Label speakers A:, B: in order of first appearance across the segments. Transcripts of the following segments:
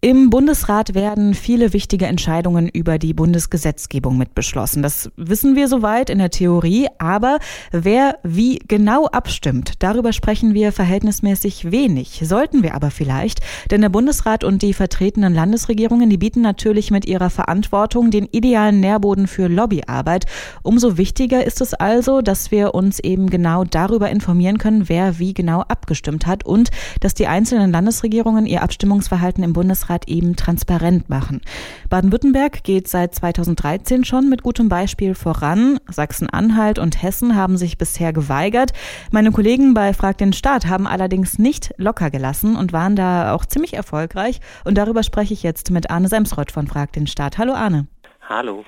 A: Im Bundesrat werden viele wichtige Entscheidungen über die Bundesgesetzgebung mit beschlossen. Das wissen wir soweit in der Theorie, aber wer wie genau abstimmt, darüber sprechen wir verhältnismäßig wenig. Sollten wir aber vielleicht, denn der Bundesrat und die vertretenen Landesregierungen, die bieten natürlich mit ihrer Verantwortung den idealen Nährboden für Lobbyarbeit. Umso wichtiger ist es also, dass wir uns eben genau darüber informieren können, wer wie genau abgestimmt hat und dass die einzelnen Landesregierungen ihr Abstimmungsverhalten im Bundesrat Bundesrat eben transparent machen. Baden-Württemberg geht seit 2013 schon mit gutem Beispiel voran. Sachsen-Anhalt und Hessen haben sich bisher geweigert. Meine Kollegen bei Frag den Staat haben allerdings nicht locker gelassen und waren da auch ziemlich erfolgreich. Und darüber spreche ich jetzt mit Arne Semsrott von Frag den Staat. Hallo Arne.
B: Hallo.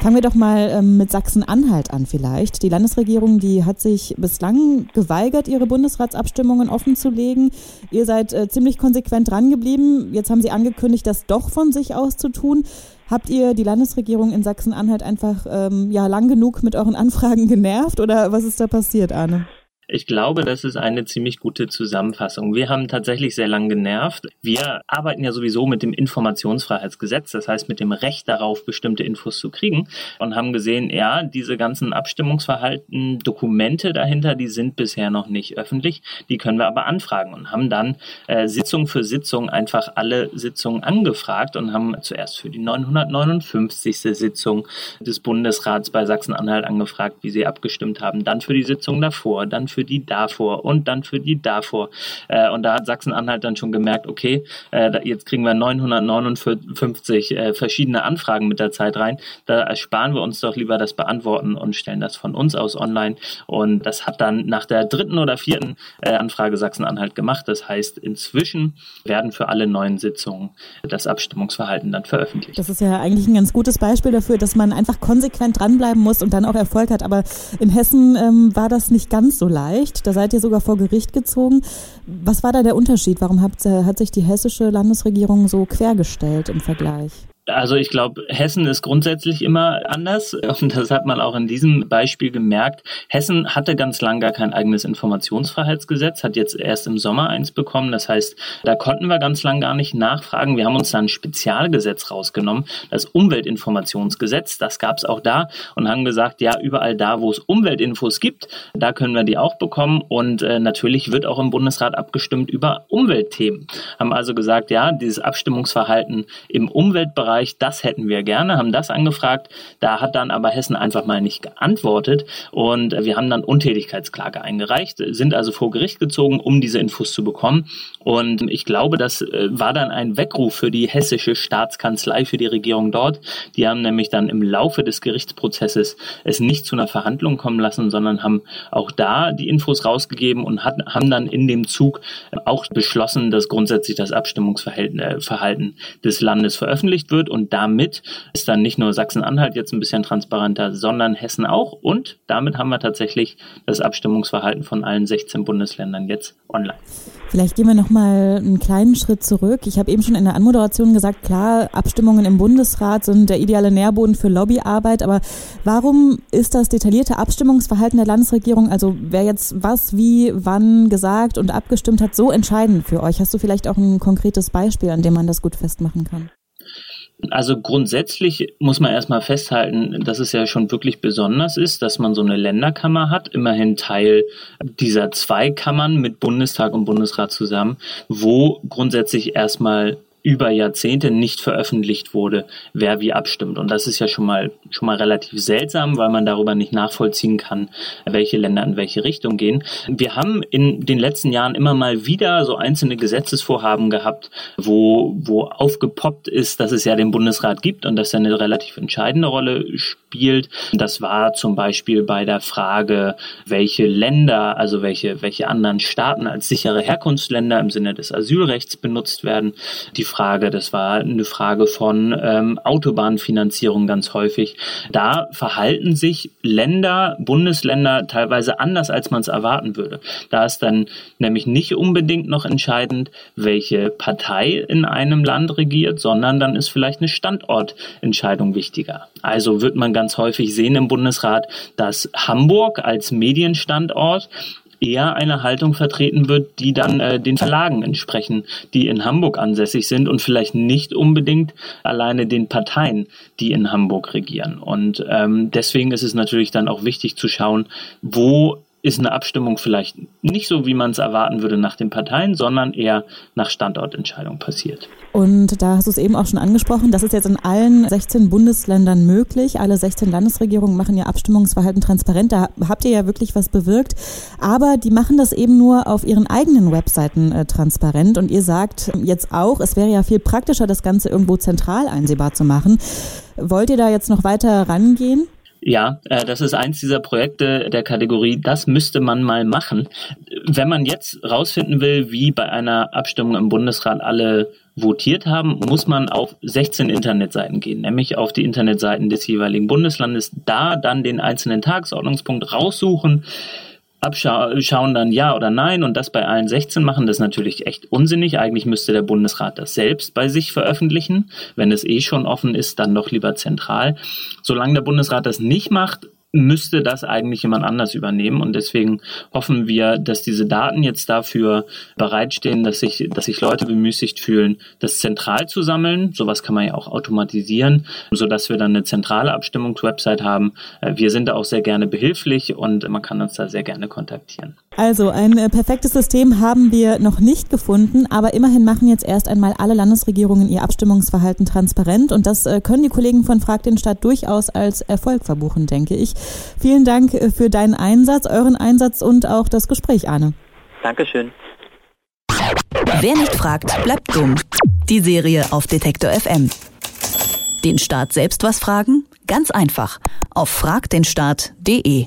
A: Fangen wir doch mal ähm, mit Sachsen-Anhalt an vielleicht. Die Landesregierung, die hat sich bislang geweigert, ihre Bundesratsabstimmungen offenzulegen. Ihr seid äh, ziemlich konsequent drangeblieben. Jetzt haben sie angekündigt, das doch von sich aus zu tun. Habt ihr die Landesregierung in Sachsen-Anhalt einfach ähm, ja lang genug mit euren Anfragen genervt oder was ist da passiert, Arne?
B: Ich glaube, das ist eine ziemlich gute Zusammenfassung. Wir haben tatsächlich sehr lang genervt. Wir arbeiten ja sowieso mit dem Informationsfreiheitsgesetz, das heißt mit dem Recht darauf, bestimmte Infos zu kriegen und haben gesehen, ja, diese ganzen Abstimmungsverhalten, Dokumente dahinter, die sind bisher noch nicht öffentlich, die können wir aber anfragen und haben dann äh, Sitzung für Sitzung einfach alle Sitzungen angefragt und haben zuerst für die 959. Sitzung des Bundesrats bei Sachsen-Anhalt angefragt, wie sie abgestimmt haben, dann für die Sitzung davor, dann für für die davor und dann für die davor. Äh, und da hat Sachsen-Anhalt dann schon gemerkt, okay, äh, jetzt kriegen wir 959 äh, verschiedene Anfragen mit der Zeit rein. Da ersparen wir uns doch lieber das Beantworten und stellen das von uns aus online. Und das hat dann nach der dritten oder vierten äh, Anfrage Sachsen-Anhalt gemacht. Das heißt, inzwischen werden für alle neuen Sitzungen das Abstimmungsverhalten dann veröffentlicht.
A: Das ist ja eigentlich ein ganz gutes Beispiel dafür, dass man einfach konsequent dranbleiben muss und dann auch Erfolg hat. Aber in Hessen ähm, war das nicht ganz so leicht erreicht. Da seid ihr sogar vor Gericht gezogen. Was war da der Unterschied? Warum hat, hat sich die hessische Landesregierung so quergestellt im Vergleich?
B: Also ich glaube, Hessen ist grundsätzlich immer anders und das hat man auch in diesem Beispiel gemerkt. Hessen hatte ganz lang gar kein eigenes Informationsfreiheitsgesetz, hat jetzt erst im Sommer eins bekommen. Das heißt, da konnten wir ganz lang gar nicht nachfragen. Wir haben uns da ein Spezialgesetz rausgenommen, das Umweltinformationsgesetz. Das gab es auch da und haben gesagt, ja, überall da, wo es Umweltinfos gibt, da können wir die auch bekommen und äh, natürlich wird auch im Bundesrat abgestimmt über Umweltthemen. Haben also gesagt, ja, dieses Abstimmungsverhalten im Umweltbereich Bereich, das hätten wir gerne, haben das angefragt. Da hat dann aber Hessen einfach mal nicht geantwortet und wir haben dann Untätigkeitsklage eingereicht, sind also vor Gericht gezogen, um diese Infos zu bekommen. Und ich glaube, das äh, war dann ein Weckruf für die hessische Staatskanzlei, für die Regierung dort. Die haben nämlich dann im Laufe des Gerichtsprozesses es nicht zu einer Verhandlung kommen lassen, sondern haben auch da die Infos rausgegeben und hat, haben dann in dem Zug auch beschlossen, dass grundsätzlich das Abstimmungsverhalten äh, des Landes veröffentlicht wird wird. Und damit ist dann nicht nur Sachsen-Anhalt jetzt ein bisschen transparenter, sondern Hessen auch. Und damit haben wir tatsächlich das Abstimmungsverhalten von allen 16 Bundesländern jetzt online.
A: Vielleicht gehen wir noch mal einen kleinen Schritt zurück. Ich habe eben schon in der Anmoderation gesagt, klar, Abstimmungen im Bundesrat sind der ideale Nährboden für Lobbyarbeit. Aber warum ist das detaillierte Abstimmungsverhalten der Landesregierung, also wer jetzt was, wie, wann gesagt und abgestimmt hat, so entscheidend für euch? Hast du vielleicht auch ein konkretes Beispiel, an dem man das gut festmachen kann?
B: Also grundsätzlich muss man erstmal festhalten, dass es ja schon wirklich besonders ist, dass man so eine Länderkammer hat, immerhin Teil dieser zwei Kammern mit Bundestag und Bundesrat zusammen, wo grundsätzlich erstmal über Jahrzehnte nicht veröffentlicht wurde, wer wie abstimmt. Und das ist ja schon mal, schon mal relativ seltsam, weil man darüber nicht nachvollziehen kann, welche Länder in welche Richtung gehen. Wir haben in den letzten Jahren immer mal wieder so einzelne Gesetzesvorhaben gehabt, wo, wo aufgepoppt ist, dass es ja den Bundesrat gibt und dass er eine relativ entscheidende Rolle spielt. Das war zum Beispiel bei der Frage, welche Länder, also welche, welche anderen Staaten als sichere Herkunftsländer im Sinne des Asylrechts benutzt werden. Die Frage. Das war eine Frage von ähm, Autobahnfinanzierung ganz häufig. Da verhalten sich Länder, Bundesländer teilweise anders, als man es erwarten würde. Da ist dann nämlich nicht unbedingt noch entscheidend, welche Partei in einem Land regiert, sondern dann ist vielleicht eine Standortentscheidung wichtiger. Also wird man ganz häufig sehen im Bundesrat, dass Hamburg als Medienstandort eher eine Haltung vertreten wird, die dann äh, den Verlagen entsprechen, die in Hamburg ansässig sind und vielleicht nicht unbedingt alleine den Parteien, die in Hamburg regieren. Und ähm, deswegen ist es natürlich dann auch wichtig zu schauen, wo ist eine Abstimmung vielleicht nicht so, wie man es erwarten würde nach den Parteien, sondern eher nach Standortentscheidung passiert.
A: Und da hast du es eben auch schon angesprochen, das ist jetzt in allen 16 Bundesländern möglich. Alle 16 Landesregierungen machen ihr Abstimmungsverhalten transparent. Da habt ihr ja wirklich was bewirkt. Aber die machen das eben nur auf ihren eigenen Webseiten äh, transparent. Und ihr sagt jetzt auch, es wäre ja viel praktischer, das Ganze irgendwo zentral einsehbar zu machen. Wollt ihr da jetzt noch weiter rangehen?
B: Ja, äh, das ist eins dieser Projekte der Kategorie, das müsste man mal machen. Wenn man jetzt rausfinden will, wie bei einer Abstimmung im Bundesrat alle votiert haben, muss man auf 16 Internetseiten gehen, nämlich auf die Internetseiten des jeweiligen Bundeslandes, da dann den einzelnen Tagesordnungspunkt raussuchen, abschauen dann ja oder nein und das bei allen 16 machen, das ist natürlich echt unsinnig. Eigentlich müsste der Bundesrat das selbst bei sich veröffentlichen. Wenn es eh schon offen ist, dann doch lieber zentral. Solange der Bundesrat das nicht macht, müsste das eigentlich jemand anders übernehmen. Und deswegen hoffen wir, dass diese Daten jetzt dafür bereitstehen, dass sich, dass sich Leute bemüßigt fühlen, das zentral zu sammeln. Sowas kann man ja auch automatisieren, sodass wir dann eine zentrale Abstimmungswebsite haben. Äh, wir sind da auch sehr gerne behilflich und man kann uns da sehr gerne kontaktieren.
A: Also ein äh, perfektes System haben wir noch nicht gefunden, aber immerhin machen jetzt erst einmal alle Landesregierungen ihr Abstimmungsverhalten transparent und das äh, können die Kollegen von Frag den Staat durchaus als Erfolg verbuchen, denke ich. Vielen Dank äh, für deinen Einsatz, euren Einsatz und auch das Gespräch, Arne.
B: Dankeschön.
C: Wer nicht fragt, bleibt dumm. Die Serie auf Detektor FM. Den Staat selbst was fragen? Ganz einfach. Auf fragdenstaat.de.